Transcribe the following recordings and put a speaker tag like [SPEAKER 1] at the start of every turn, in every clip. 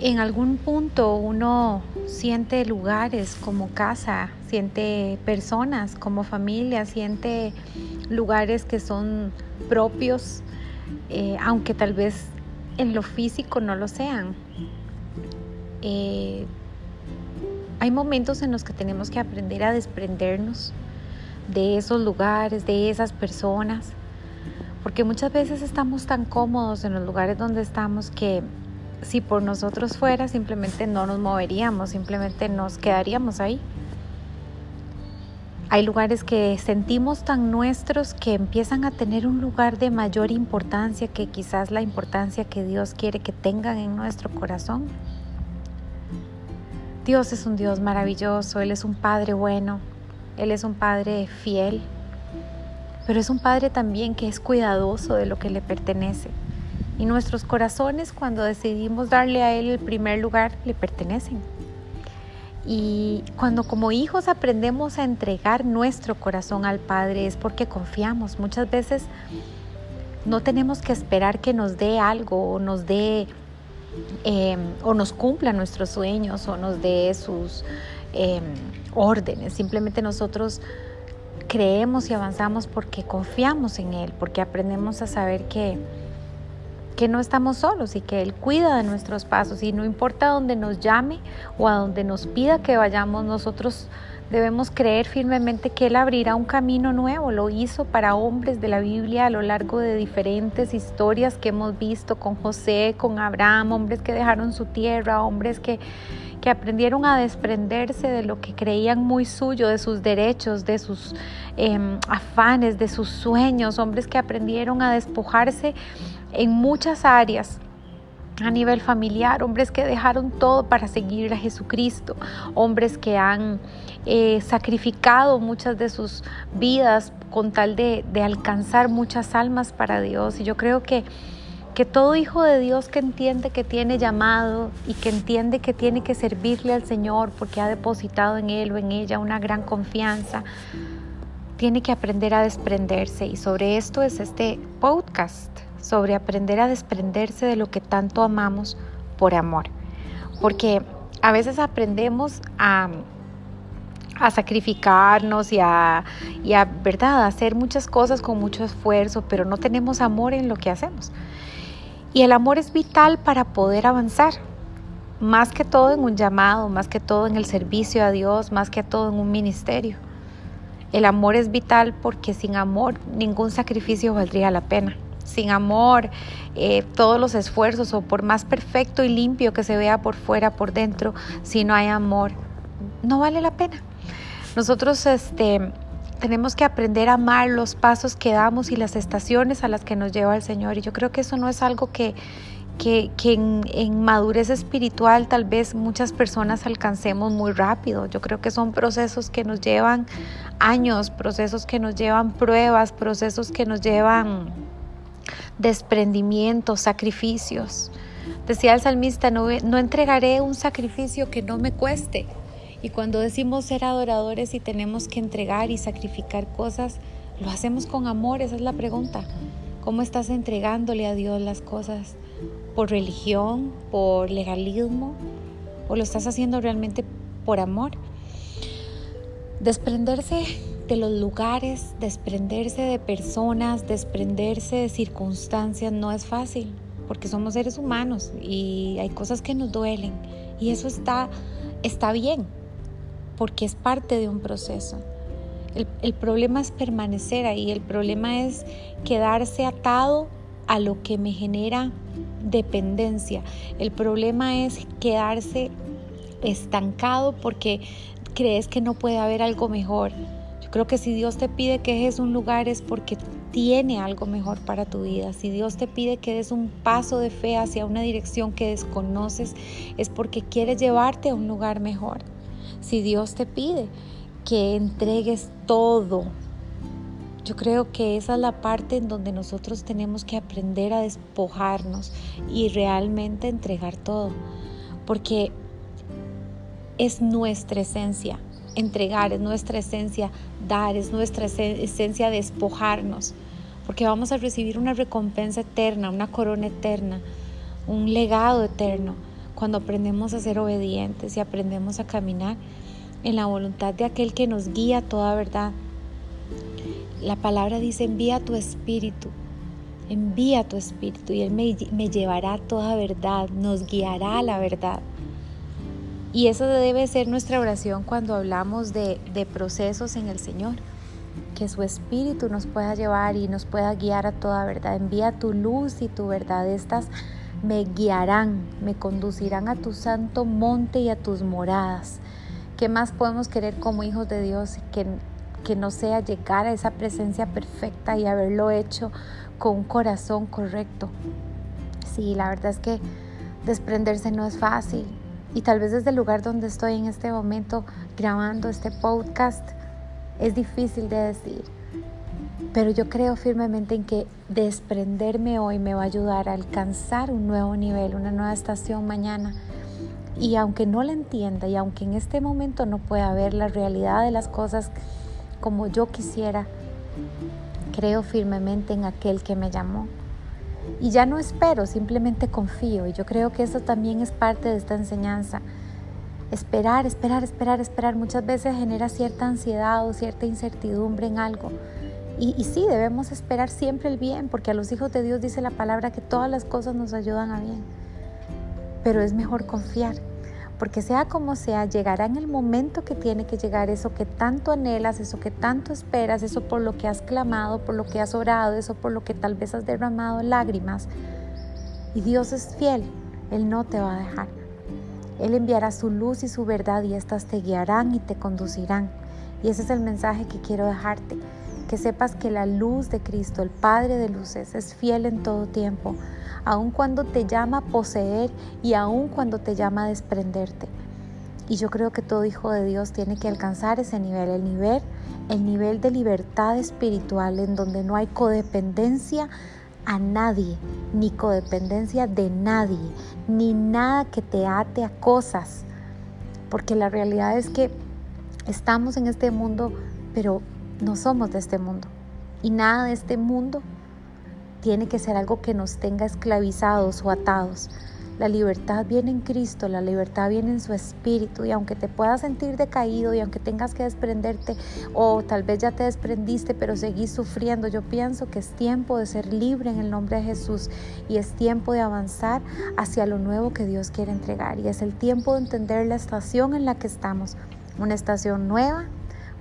[SPEAKER 1] en algún punto uno siente lugares como casa, siente personas como familia, siente lugares que son propios, eh, aunque tal vez en lo físico no lo sean. Eh, hay momentos en los que tenemos que aprender a desprendernos de esos lugares, de esas personas, porque muchas veces estamos tan cómodos en los lugares donde estamos que si por nosotros fuera simplemente no nos moveríamos, simplemente nos quedaríamos ahí. Hay lugares que sentimos tan nuestros que empiezan a tener un lugar de mayor importancia que quizás la importancia que Dios quiere que tengan en nuestro corazón. Dios es un Dios maravilloso, Él es un Padre bueno, Él es un Padre fiel, pero es un Padre también que es cuidadoso de lo que le pertenece. Y nuestros corazones cuando decidimos darle a Él el primer lugar le pertenecen. Y cuando como hijos aprendemos a entregar nuestro corazón al Padre es porque confiamos. Muchas veces no tenemos que esperar que nos dé algo o nos dé em, o nos cumpla nuestros sueños o nos dé sus em, órdenes. Simplemente nosotros creemos y avanzamos porque confiamos en Él, porque aprendemos a saber que que no estamos solos y que Él cuida de nuestros pasos y no importa dónde nos llame o a donde nos pida que vayamos, nosotros debemos creer firmemente que Él abrirá un camino nuevo. Lo hizo para hombres de la Biblia a lo largo de diferentes historias que hemos visto con José, con Abraham, hombres que dejaron su tierra, hombres que que aprendieron a desprenderse de lo que creían muy suyo, de sus derechos, de sus em, afanes, de sus sueños, hombres que aprendieron a despojarse en muchas áreas a nivel familiar, hombres que dejaron todo para seguir a Jesucristo, hombres que han eh, sacrificado muchas de sus vidas con tal de, de alcanzar muchas almas para Dios. Y yo creo que que todo hijo de Dios que entiende que tiene llamado y que entiende que tiene que servirle al Señor porque ha depositado en él o en ella una gran confianza, tiene que aprender a desprenderse. Y sobre esto es este podcast, sobre aprender a desprenderse de lo que tanto amamos por amor. Porque a veces aprendemos a, a sacrificarnos y a, y a, ¿verdad? hacer muchas cosas con mucho esfuerzo, pero no tenemos amor en lo que hacemos. Y el amor es vital para poder avanzar, más que todo en un llamado, más que todo en el servicio a Dios, más que todo en un ministerio. El amor es vital porque sin amor ningún sacrificio valdría la pena. Sin amor, eh, todos los esfuerzos, o por más perfecto y limpio que se vea por fuera, por dentro, si no hay amor, no vale la pena. Nosotros, este, tenemos que aprender a amar los pasos que damos y las estaciones a las que nos lleva el Señor. Y yo creo que eso no es algo que, que, en, en, madurez espiritual tal vez muchas personas alcancemos muy rápido. Yo creo que son procesos que nos llevan años, procesos que nos llevan pruebas, procesos que nos llevan desprendimientos, sacrificios. Decía el salmista, no, no entregaré un sacrificio que no me cueste. Y cuando decimos ser adoradores y tenemos que entregar y sacrificar cosas, ¿lo hacemos con amor? Esa es la pregunta. ¿Cómo estás entregándole a Dios las cosas? ¿Por religión? ¿Por legalismo? ¿O lo estás haciendo realmente por amor? Desprenderse de los lugares, desprenderse de personas, desprenderse de circunstancias no es fácil, porque somos seres humanos y hay cosas que nos duelen y eso está, está bien, porque es parte de un proceso. El, problema es permanecer ahí, el problema es quedarse atado a lo que me genera dependencia. El problema es quedarse estancado porque crees que no puede haber algo mejor. Yo creo que si Dios te pide que dejes un lugar es porque tiene algo mejor para tu vida. Si Dios te pide que des un paso de fe hacia una dirección que desconoces, es porque quiere llevarte a un lugar mejor si Dios te pide que entregues todo. Yo creo que esa es la parte en donde nosotros tenemos que aprender a despojarnos y realmente entregar todo, porque es nuestra esencia. Entregar es nuestra esencia, dar es nuestra esencia despojarnos, porque vamos a recibir una recompensa eterna, una corona eterna, un legado eterno cuando aprendemos a ser obedientes y aprendemos a caminar en la voluntad de aquel que nos guía toda verdad. La palabra dice, envía tu espíritu, envía tu espíritu y Él me, me llevará toda verdad, nos guiará a la verdad. Y eso debe ser nuestra oración cuando hablamos de, de procesos en el Señor que su espíritu nos pueda llevar y nos pueda guiar a toda verdad. Envía tu luz y tu verdad. Estas me guiarán, me conducirán a tu santo monte y a tus moradas. ¿Qué más podemos querer como hijos de Dios que, que no sea llegar a esa presencia perfecta y haberlo hecho con un corazón correcto? Sí, la verdad es que desprenderse no es fácil. Y tal vez desde el lugar donde estoy en este momento grabando este podcast, es difícil de decir, pero yo creo firmemente en que desprenderme hoy me va a ayudar a alcanzar un nuevo nivel, una nueva estación mañana. Y aunque no la entienda y aunque en este momento no pueda ver la realidad de las cosas como yo quisiera, creo firmemente en aquel que me llamó. Y ya no espero, simplemente confío. Y yo creo que eso también es parte de esta enseñanza Esperar, esperar, esperar, esperar muchas veces genera cierta ansiedad o cierta incertidumbre en algo. Y, sí, debemos esperar siempre el bien, porque a los hijos de Dios dice la palabra que todas las cosas nos ayudan a bien. Pero es mejor confiar, porque sea como sea, llegará en el momento que tiene que llegar eso que tanto anhelas, eso que tanto esperas, eso por lo que has clamado, por lo que has orado, eso por lo que tal vez has derramado lágrimas. Y Dios es fiel, Él no te va a dejar. Él enviará su luz y su verdad y éstas te guiarán y te conducirán. Y ese es el mensaje que quiero dejarte, que sepas que la luz de Cristo, el Padre de luces, es fiel en todo tiempo, aun cuando te llama a poseer y aun cuando te llama a desprenderte. Y yo creo que todo hijo de Dios tiene que alcanzar ese nivel, el nivel, el nivel de libertad espiritual en donde no hay codependencia a nadie, ni codependencia de nadie, ni nada que te ate a cosas. Porque la realidad es que estamos en este mundo, pero no somos de este mundo. Y nada de este mundo tiene que ser algo que nos tenga esclavizados o atados. La libertad viene en Cristo, la libertad viene en su espíritu y aunque te puedas sentir decaído y aunque tengas que desprenderte o tal vez ya te desprendiste pero seguís sufriendo, yo pienso que es tiempo de ser libre en el nombre de Jesús y es tiempo de avanzar hacia lo nuevo que Dios quiere entregar y es el tiempo de entender la estación en la que estamos, una estación nueva,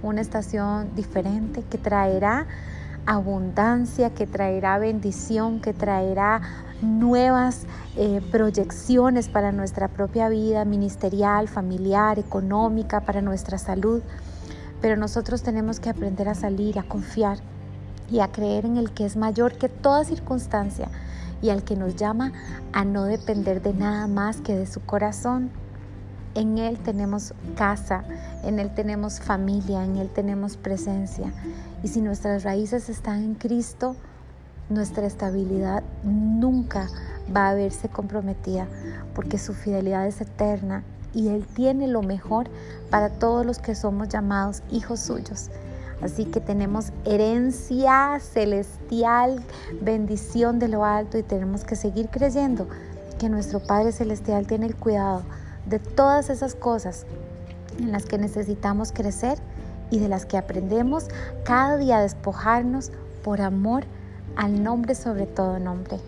[SPEAKER 1] una estación diferente que traerá abundancia, que traerá bendición, que traerá nuevas eh, proyecciones para nuestra propia vida ministerial, familiar, económica, para nuestra salud. Pero nosotros tenemos que aprender a salir, a confiar y a creer en el que es mayor que toda circunstancia y al que nos llama a no depender de nada más que de su corazón. En Él tenemos casa, en Él tenemos familia, en Él tenemos presencia. Y si nuestras raíces están en Cristo, nuestra estabilidad nunca va a verse comprometida porque su fidelidad es eterna y Él tiene lo mejor para todos los que somos llamados hijos suyos. Así que tenemos herencia celestial, bendición de lo alto y tenemos que seguir creyendo que nuestro Padre Celestial tiene el cuidado de todas esas cosas en las que necesitamos crecer y de las que aprendemos cada día a despojarnos por amor al nombre sobre todo nombre.